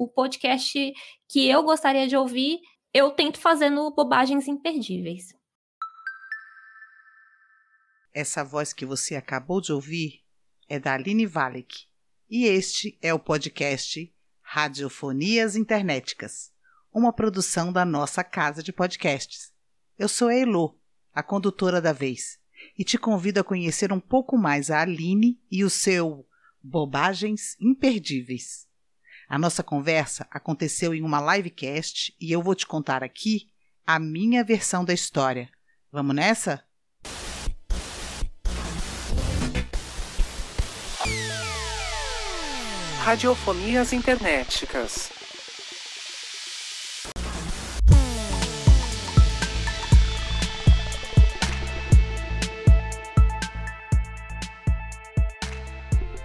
o podcast que eu gostaria de ouvir, eu tento fazer no Bobagens Imperdíveis. Essa voz que você acabou de ouvir é da Aline Valek e este é o podcast Radiofonias Internéticas, uma produção da nossa casa de podcasts. Eu sou a Elo, a condutora da vez, e te convido a conhecer um pouco mais a Aline e o seu Bobagens Imperdíveis. A nossa conversa aconteceu em uma livecast e eu vou te contar aqui a minha versão da história. Vamos nessa? Radiofonias Internéticas.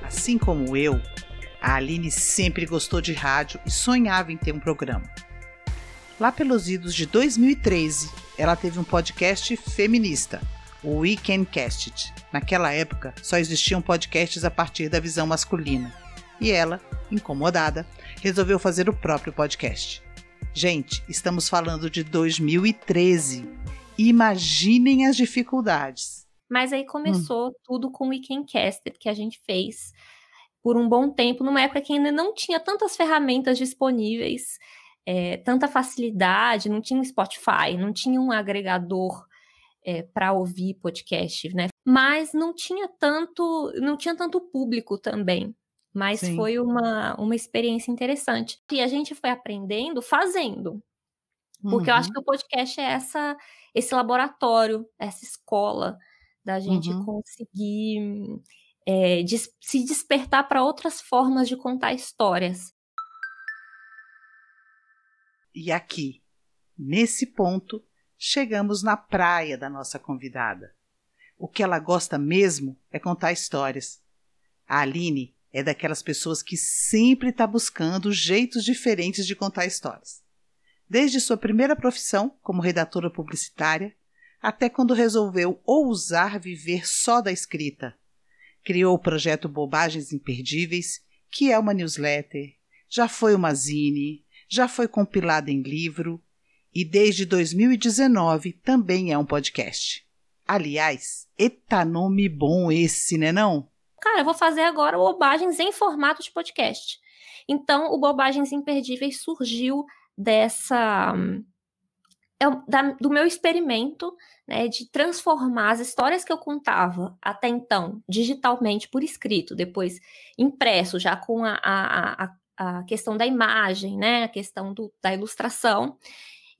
Assim como eu, a Aline sempre gostou de rádio e sonhava em ter um programa. Lá pelos idos de 2013, ela teve um podcast feminista, o Weekend Cast. Naquela época, só existiam podcasts a partir da visão masculina e ela, incomodada, resolveu fazer o próprio podcast. Gente, estamos falando de 2013. Imaginem as dificuldades. Mas aí começou hum. tudo com o Weekendcaster que a gente fez por um bom tempo, numa época que ainda não tinha tantas ferramentas disponíveis, é, tanta facilidade, não tinha um Spotify, não tinha um agregador é, para ouvir podcast, né? Mas não tinha tanto, não tinha tanto público também. Mas Sim. foi uma, uma experiência interessante. E a gente foi aprendendo fazendo. Porque uhum. eu acho uhum. que o podcast é essa, esse laboratório, essa escola da gente uhum. conseguir é, des se despertar para outras formas de contar histórias. E aqui, nesse ponto, chegamos na praia da nossa convidada. O que ela gosta mesmo é contar histórias. A Aline é daquelas pessoas que sempre está buscando jeitos diferentes de contar histórias. Desde sua primeira profissão como redatora publicitária, até quando resolveu ousar viver só da escrita. Criou o projeto Bobagens Imperdíveis, que é uma newsletter, já foi uma zine, já foi compilada em livro e desde 2019 também é um podcast. Aliás, eta nome bom esse, né não? cara, eu vou fazer agora bobagens em formato de podcast. Então, o Bobagens Imperdíveis surgiu dessa. É, da, do meu experimento né, de transformar as histórias que eu contava até então digitalmente por escrito, depois impresso, já com a, a, a, a questão da imagem, né, a questão do, da ilustração.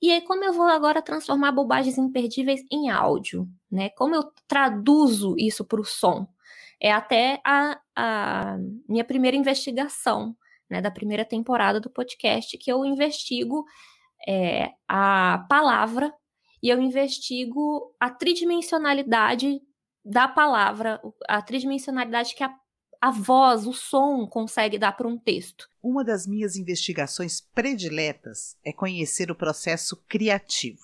E aí, como eu vou agora transformar bobagens imperdíveis em áudio, né? Como eu traduzo isso para o som? é até a, a minha primeira investigação, né, da primeira temporada do podcast, que eu investigo é, a palavra e eu investigo a tridimensionalidade da palavra, a tridimensionalidade que a, a voz, o som consegue dar para um texto. Uma das minhas investigações prediletas é conhecer o processo criativo.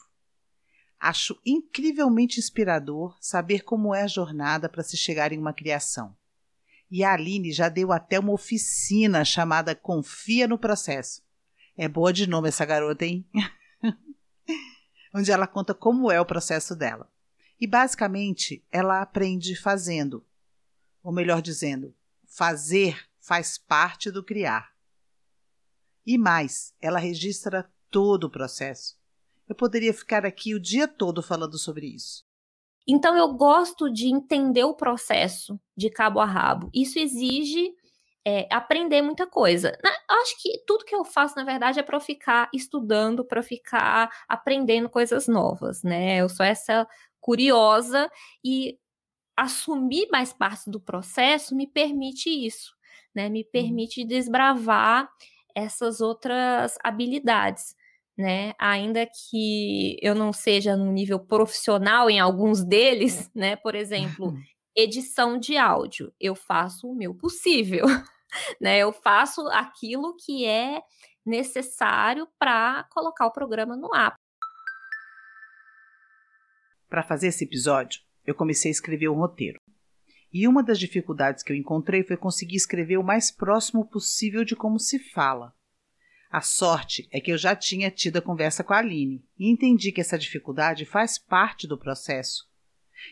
Acho incrivelmente inspirador saber como é a jornada para se chegar em uma criação. E a Aline já deu até uma oficina chamada Confia no Processo. É boa de nome essa garota, hein? Onde ela conta como é o processo dela. E basicamente ela aprende fazendo. Ou melhor dizendo, fazer faz parte do criar. E mais, ela registra todo o processo eu poderia ficar aqui o dia todo falando sobre isso. Então eu gosto de entender o processo de cabo a rabo. Isso exige é, aprender muita coisa. Na, acho que tudo que eu faço, na verdade, é para ficar estudando, para ficar aprendendo coisas novas, né? Eu sou essa curiosa e assumir mais parte do processo me permite isso, né? Me uhum. permite desbravar essas outras habilidades né? Ainda que eu não seja no nível profissional em alguns deles, né? Por exemplo, edição de áudio, eu faço o meu possível, né? Eu faço aquilo que é necessário para colocar o programa no ar. Para fazer esse episódio, eu comecei a escrever um roteiro. E uma das dificuldades que eu encontrei foi conseguir escrever o mais próximo possível de como se fala A sorte é que eu já tinha tido a conversa com a Aline e entendi que essa dificuldade faz parte do processo.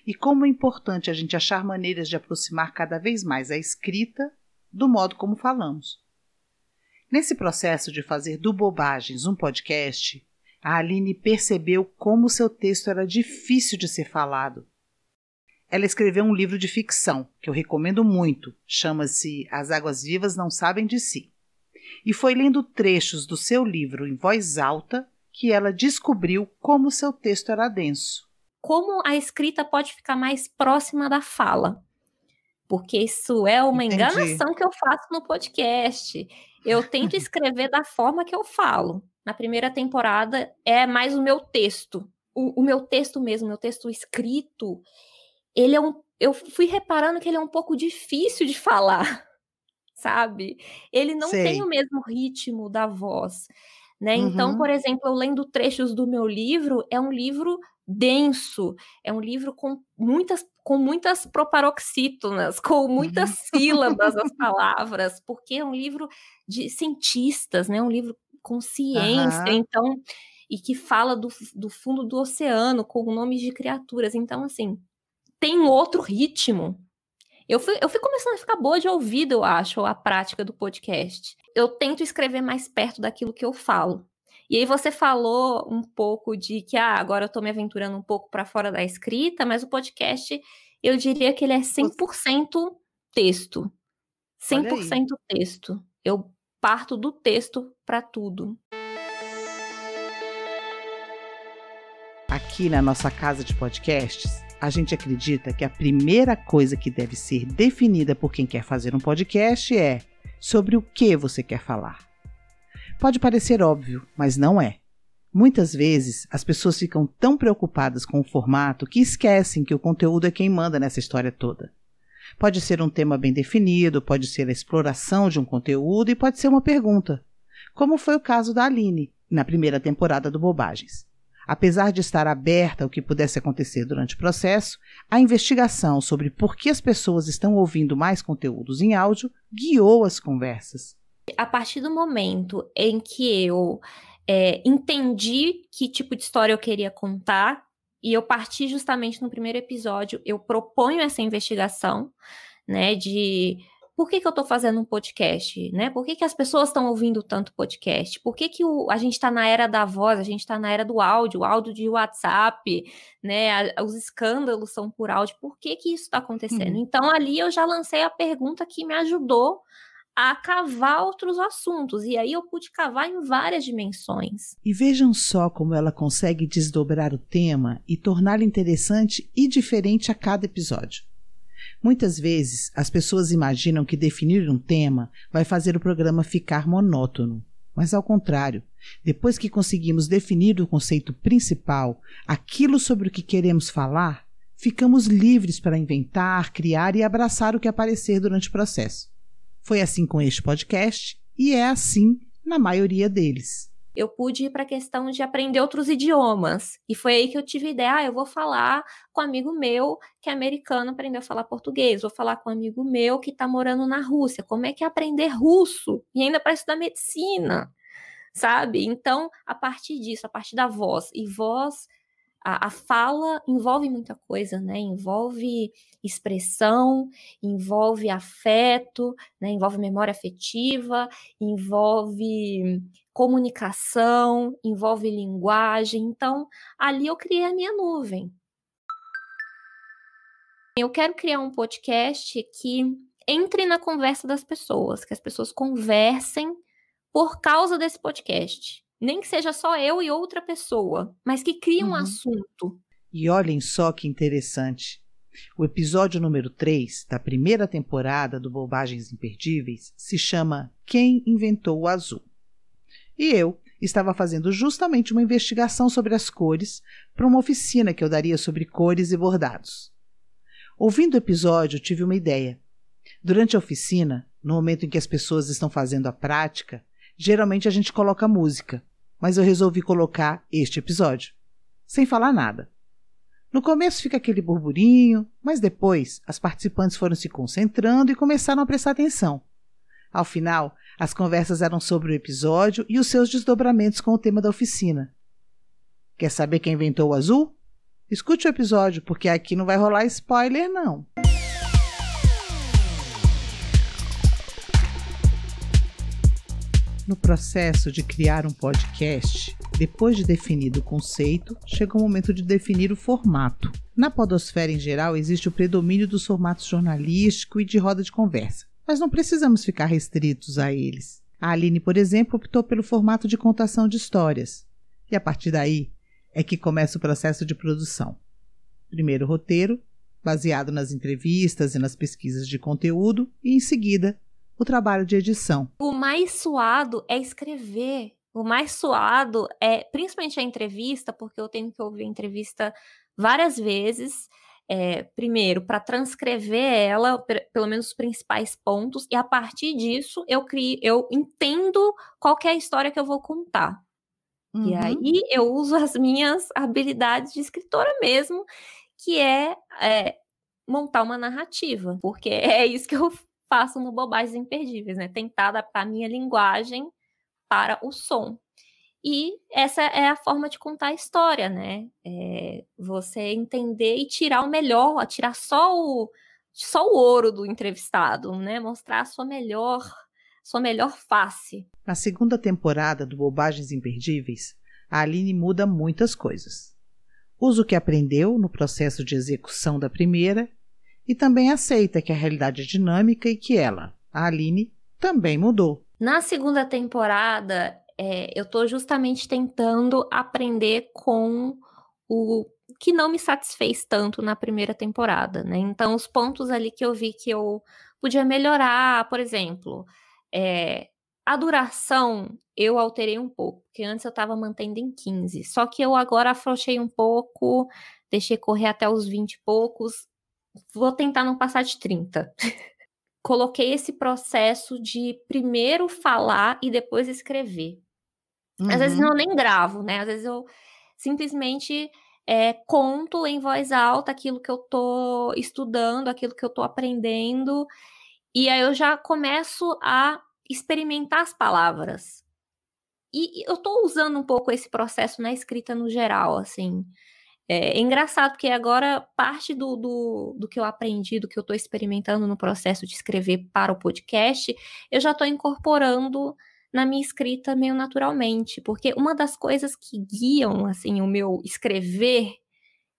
E como é importante a gente achar maneiras de aproximar cada vez mais a escrita do modo como falamos. Nesse processo de fazer do Bobagens um podcast, a Aline percebeu como seu texto era difícil de ser falado. Ela escreveu um livro de ficção, que eu recomendo muito, chama-se As Águas Vivas Não Sabem de Si. E foi lendo trechos do seu livro em voz alta que ela descobriu como seu texto era denso. Como a escrita pode ficar mais próxima da fala? Porque isso é uma Entendi. enganação que eu faço no podcast. Eu tento escrever da forma que eu falo. Na primeira temporada é mais o meu texto. O, o meu texto mesmo, meu texto escrito, ele é um. Eu fui reparando que ele é um pouco difícil de falar, sabe? Ele não Sei. tem o mesmo ritmo da voz. Né? Então, uhum. Então, por exemplo, eu lendo trechos do meu livro, é um livro denso, é um livro com muitas com muitas proparoxítonas, com muitas sílabas as palavras, porque é um livro de cientistas, né? Um livro com ciência, uhum. então e que fala do, do fundo do oceano com nomes de criaturas. Então, assim, tem outro ritmo. Eu fui, eu fui começando a ficar boa de ouvido, eu acho, a prática do podcast. Eu tento escrever mais perto daquilo que eu falo. E aí você falou um pouco de que ah, agora eu estou me aventurando um pouco para fora da escrita, mas o podcast eu diria que ele é 100% texto. 100% texto. Eu parto do texto para tudo. Aqui na nossa casa de podcasts, a gente acredita que a primeira coisa que deve ser definida por quem quer fazer um podcast é sobre o que você quer falar. Pode parecer óbvio, mas não é. Muitas vezes as pessoas ficam tão preocupadas com o formato que esquecem que o conteúdo é quem manda nessa história toda. Pode ser um tema bem definido, pode ser a exploração de um conteúdo e pode ser uma pergunta, como foi o caso da Aline, na primeira temporada do Bobagens. Apesar de estar aberta ao que pudesse acontecer durante o processo, a investigação sobre por que as pessoas estão ouvindo mais conteúdos em áudio guiou as conversas a partir do momento em que eu é, entendi que tipo de história eu queria contar, e eu parti justamente no primeiro episódio, eu proponho essa investigação, né, de por que, que eu estou fazendo um podcast, né? Por que, que as pessoas estão ouvindo tanto podcast? Por que, que o, a gente está na era da voz, a gente está na era do áudio, áudio de WhatsApp, né? A, os escândalos são por áudio. Por que, que isso está acontecendo? Uhum. Então, ali eu já lancei a pergunta que me ajudou a cavar outros assuntos. E aí eu pude cavar em várias dimensões. E vejam só como ela consegue desdobrar o tema e torná-lo interessante e diferente a cada episódio. Muitas vezes as pessoas imaginam que definir um tema vai fazer o programa ficar monótono. Mas ao contrário, depois que conseguimos definir o conceito principal, aquilo sobre o que queremos falar, ficamos livres para inventar, criar e abraçar o que aparecer durante o processo. Foi assim com este podcast e é assim na maioria deles. Eu pude ir para a questão de aprender outros idiomas. E foi aí que eu tive a ideia: ah, eu vou falar com um amigo meu que é americano, aprendeu a falar português. Vou falar com um amigo meu que está morando na Rússia. Como é que é aprender russo? E ainda para estudar medicina, sabe? Então, a partir disso, a partir da voz, e voz a, a, fala envolve muita coisa, né? Envolve expressão, envolve afeto, né? envolve memória afetiva, envolve comunicação, envolve linguagem. Então, ali eu criei a minha nuvem. Eu quero criar um podcast que entre na conversa das pessoas, que as pessoas conversem por causa desse podcast nem que seja só eu e outra pessoa, mas que crie um uhum. assunto. E olhem só que interessante. O episódio número 3 da primeira temporada do Bobagens Imperdíveis se chama Quem Inventou o Azul. E eu estava fazendo justamente uma investigação sobre as cores para uma oficina que eu daria sobre cores e bordados. Ouvindo o episódio, tive uma ideia. Durante a oficina, no momento em que as pessoas estão fazendo a prática, geralmente a gente coloca música mas eu resolvi colocar este episódio, sem falar nada. No começo fica aquele burburinho, mas depois as participantes foram se concentrando e começaram a prestar atenção. Ao final, as conversas eram sobre o episódio e os seus desdobramentos com o tema da oficina. Quer saber quem inventou o azul? Escute o episódio, porque aqui não vai rolar spoiler, não. No processo de criar um podcast, depois de definido o conceito, chega o momento de definir o formato. Na podosfera em geral, existe o predomínio dos formatos jornalístico e de roda de conversa, mas não precisamos ficar restritos a eles. A Aline, por exemplo, optou pelo formato de contação de histórias. E a partir daí é que começa o processo de produção. Primeiro roteiro, baseado nas entrevistas e nas pesquisas de conteúdo, e em seguida o trabalho de edição. O mais suado é escrever. O mais suado é, principalmente a entrevista, porque eu tenho que ouvir a entrevista várias vezes. É, primeiro, para transcrever ela, pelo menos os principais pontos, e a partir disso eu crio, eu entendo qual é a história que eu vou contar. Uhum. E aí eu uso as minhas habilidades de escritora mesmo, que é, é montar uma narrativa, porque é isso que eu faço no Bobagens Imperdíveis, né? Tentar adaptar a minha linguagem para o som. E essa é a forma de contar a história, né? É você entender e tirar o melhor, tirar só o, só o ouro do entrevistado, né? Mostrar a sua melhor, sua melhor face. Na segunda temporada do Bobagens Imperdíveis, a Aline muda muitas coisas. Usa o que aprendeu no processo de execução da primeira e também aceita que a realidade é dinâmica e que ela, a Aline, também mudou. Na segunda temporada, é, eu estou justamente tentando aprender com o que não me satisfez tanto na primeira temporada, né? Então, os pontos ali que eu vi que eu podia melhorar, por exemplo, é, a duração eu alterei um pouco, porque antes eu estava mantendo em 15, só que eu agora afrouxei um pouco, deixei correr até os 20 e poucos, vou tentar não passar de 30. Coloquei esse processo de primeiro falar e depois escrever. Uhum. Às vezes uhum. eu nem gravo, né? Às vezes eu simplesmente é, conto em voz alta aquilo que eu tô estudando, aquilo que eu tô aprendendo, e aí eu já começo a experimentar as palavras. E eu tô usando um pouco esse processo na escrita no geral, assim. É, é engraçado, porque agora parte do, do, do, que eu aprendi, do que eu estou experimentando no processo de escrever para o podcast, eu já estou incorporando na minha escrita meio naturalmente, porque uma das coisas que guiam assim o meu escrever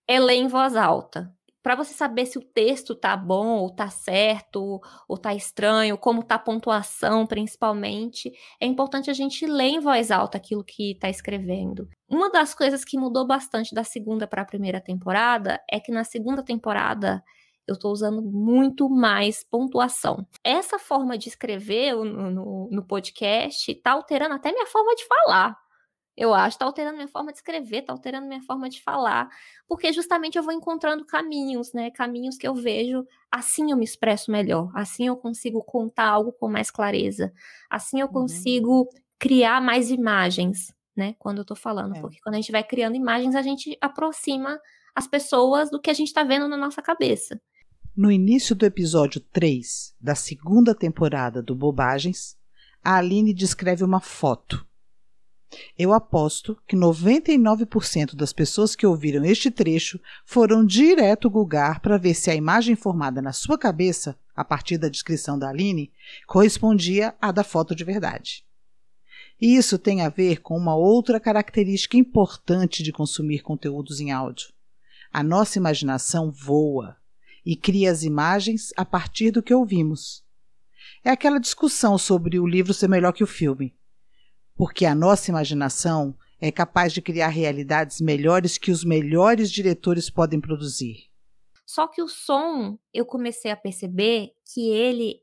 é ler em voz alta para você saber se o texto tá bom ou tá certo ou tá estranho, como tá a pontuação, principalmente, é importante a gente ler em voz alta aquilo que tá escrevendo. Uma das coisas que mudou bastante da segunda para a primeira temporada é que na segunda temporada eu estou usando muito mais pontuação. Essa forma de escrever no, no, no podcast está alterando até minha forma de falar eu acho, tá alterando minha forma de escrever, tá alterando minha forma de falar, porque justamente eu vou encontrando caminhos, né? Caminhos que eu vejo, assim eu me expresso melhor, assim eu consigo contar algo com mais clareza, assim eu uhum. consigo criar mais imagens, né? Quando eu tô falando, é. porque quando a gente vai criando imagens, a gente aproxima as pessoas do que a gente tá vendo na nossa cabeça. No início do episódio 3 da segunda temporada do Bobagens, a Aline descreve uma foto eu aposto que 99% das pessoas que ouviram este trecho foram direto googar para ver se a imagem formada na sua cabeça, a partir da descrição da Aline, correspondia à da foto de verdade. E isso tem a ver com uma outra característica importante de consumir conteúdos em áudio. A nossa imaginação voa e cria as imagens a partir do que ouvimos. É aquela discussão sobre o livro ser melhor que o filme porque a nossa imaginação é capaz de criar realidades melhores que os melhores diretores podem produzir. Só que o som, eu comecei a perceber que ele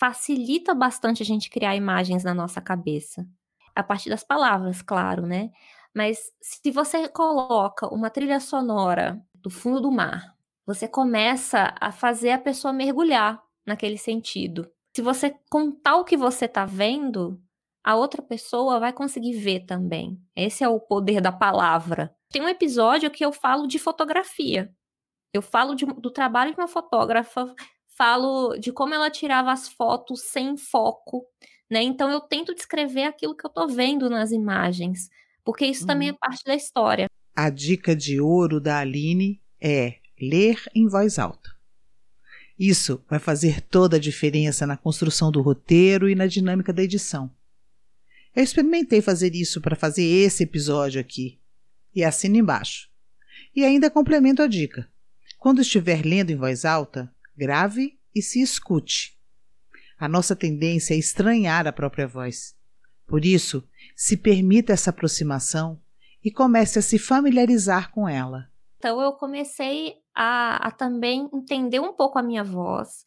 facilita bastante a gente criar imagens na nossa cabeça. A partir das palavras, claro, né? Mas se você coloca uma trilha sonora do fundo do mar, você começa a fazer a pessoa mergulhar naquele sentido. Se você contar o que você está vendo, a outra pessoa vai conseguir ver também. Esse é o poder da palavra. Tem um episódio que eu falo de fotografia. Eu falo de, do trabalho que uma fotógrafa falo de como ela tirava as fotos sem foco, né? Então eu tento descrever aquilo que eu tô vendo nas imagens, porque isso uhum. também é parte da história. A dica de ouro da Aline é ler em voz alta. Isso vai fazer toda a diferença na construção do roteiro e na dinâmica da edição. Eu experimentei fazer isso para fazer esse episódio aqui. E assina embaixo. E ainda complemento a dica. Quando estiver lendo em voz alta, grave e se escute. A nossa tendência é estranhar a própria voz. Por isso, se permita essa aproximação e comece a se familiarizar com ela. Então, eu comecei a, a também entender um pouco a minha voz.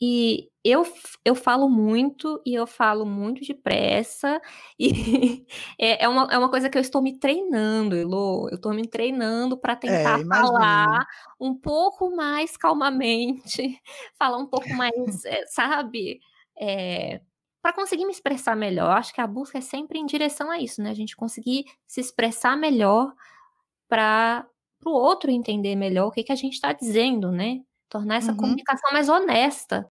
E eu, eu falo muito e eu falo muito depressa, e é, é, uma, é uma coisa que eu estou me treinando, Elô. Eu estou me treinando para tentar é, falar um pouco mais calmamente, falar um pouco mais, é, sabe? É, para conseguir me expressar melhor. Acho que a busca é sempre em direção a isso, né? A gente conseguir se expressar melhor para o outro entender melhor o que, que a gente está dizendo, né? Tornar essa uhum. comunicação mais honesta.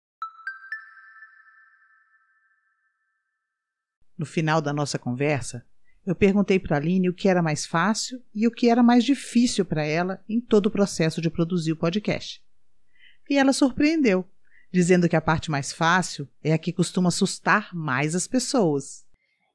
No final da nossa conversa, eu perguntei para a Aline o que era mais fácil e o que era mais difícil para ela em todo o processo de produzir o podcast. E ela surpreendeu, dizendo que a parte mais fácil é a que costuma assustar mais as pessoas.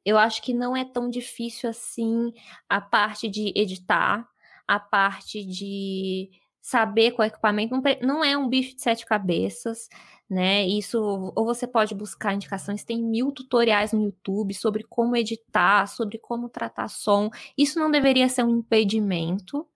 Eu acho que não é tão difícil assim a parte de editar, a parte de saber qual equipamento. Não é um bicho de sete cabeças, né? Isso, ou você pode buscar indicações, tem mil tutoriais no YouTube sobre como editar, sobre como tratar som. Isso não deveria ser um impedimento,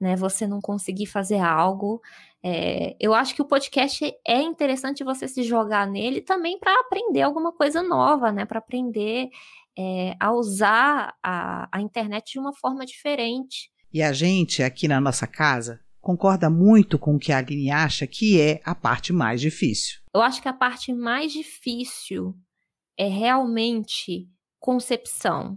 né? Você não conseguir fazer algo. É, eu acho que o podcast é interessante você se jogar nele também para aprender alguma coisa nova, né? Para aprender é, a usar a, a internet de uma forma diferente. E a gente aqui na nossa casa concorda muito com o que a Aline acha que é a parte mais difícil. Eu acho que a parte mais difícil é realmente concepção,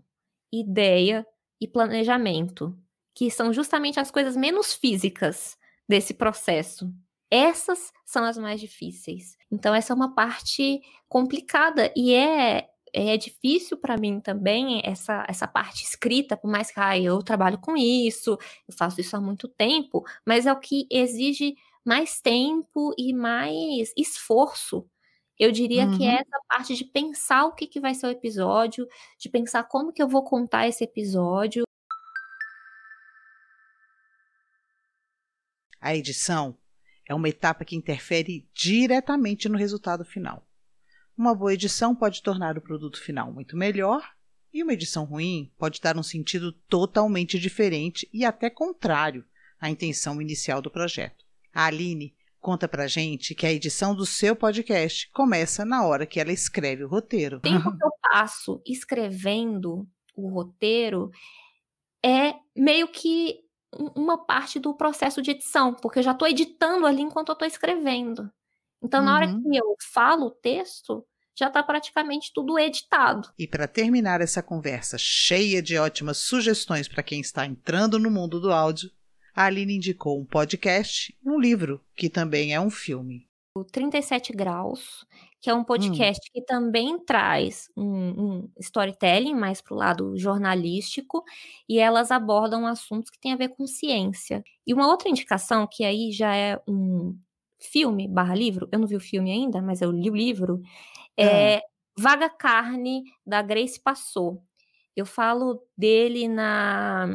ideia e planejamento, que são justamente as coisas menos físicas desse processo. Essas são as mais difíceis. Então, essa é uma parte complicada e é é difícil para mim também essa, essa parte escrita, por mais que ah, eu trabalho com isso, eu faço isso há muito tempo, mas é o que exige mais tempo e mais esforço. Eu diria uhum. que é uhum. essa parte de pensar o que, que vai ser o episódio, de pensar como que eu vou contar esse episódio. A edição é uma etapa que interfere diretamente no resultado final. Uma boa edição pode tornar o produto final muito melhor, e uma edição ruim pode dar um sentido totalmente diferente e até contrário à intenção inicial do projeto. A Aline conta pra gente que a edição do seu podcast começa na hora que ela escreve o roteiro. O tempo que eu passo escrevendo o roteiro é meio que uma parte do processo de edição, porque eu já estou editando ali enquanto eu estou escrevendo. Então, na hora uhum. que eu falo o texto, já está praticamente tudo editado. E para terminar essa conversa cheia de ótimas sugestões para quem está entrando no mundo do áudio, a Aline indicou um podcast e um livro, que também é um filme. O 37 Graus, que é um podcast hum. que também traz um, um storytelling mais para o lado jornalístico, e elas abordam assuntos que têm a ver com ciência. E uma outra indicação, que aí já é um filme barra livro, eu não vi o filme ainda, mas eu li o livro, é Vaga Carne, da Grace Passou. Eu falo dele na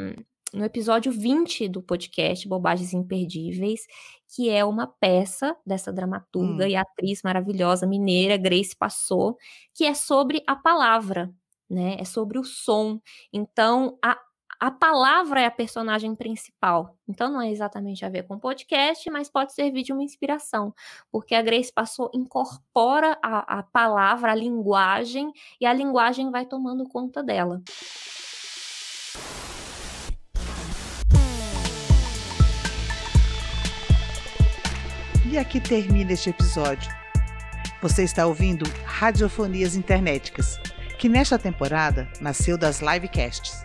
no episódio 20 do podcast Bobagens Imperdíveis, que é uma peça dessa dramaturga hum. e atriz maravilhosa mineira, Grace Passou, que é sobre a palavra, né? É sobre o som. Então, a, a palavra é a personagem principal. Então não é exatamente a ver com podcast, mas pode servir de uma inspiração, porque a Grace passou incorpora a, a palavra, a linguagem, e a linguagem vai tomando conta dela. E aqui termina este episódio. Você está ouvindo Radiofonias Internéticas, que nesta temporada nasceu das livecasts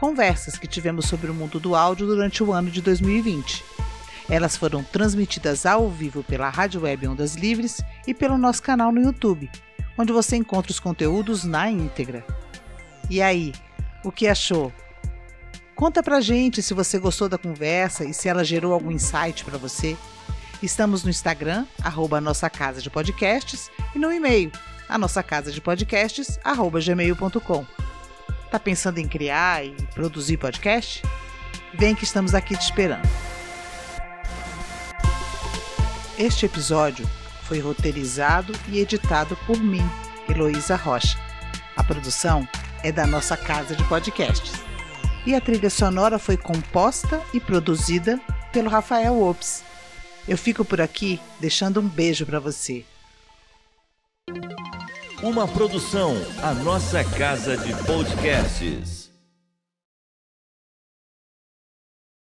conversas que tivemos sobre o mundo do áudio durante o ano de 2020. Elas foram transmitidas ao vivo pela Rádio Web Ondas Livres e pelo nosso canal no YouTube, onde você encontra os conteúdos na íntegra. E aí, o que achou? Conta pra gente se você gostou da conversa e se ela gerou algum insight para você. Estamos no Instagram, arroba Nossa Casa de Podcasts, e no e-mail, a nossa casa de podcasts, arroba gmail.com. Tá pensando em criar e produzir podcast? Vem que estamos aqui te esperando. Este episódio foi roteirizado e editado por mim, Heloísa Rocha. A produção é da nossa casa de podcasts. E a trilha sonora foi composta e produzida pelo Rafael Ops. Eu fico por aqui deixando um beijo para você. Uma produção, a nossa casa de podcasts.